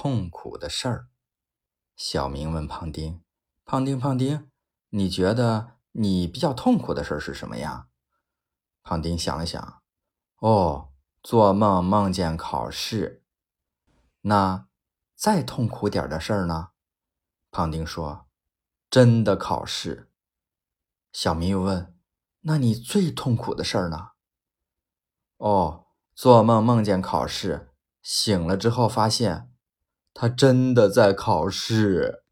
痛苦的事儿。小明问胖丁：“胖丁，胖丁，你觉得你比较痛苦的事儿是什么呀？”胖丁想了想：“哦，做梦梦见考试。那再痛苦点的事儿呢？”胖丁说：“真的考试。”小明又问：“那你最痛苦的事儿呢？”哦。做梦梦见考试，醒了之后发现，他真的在考试。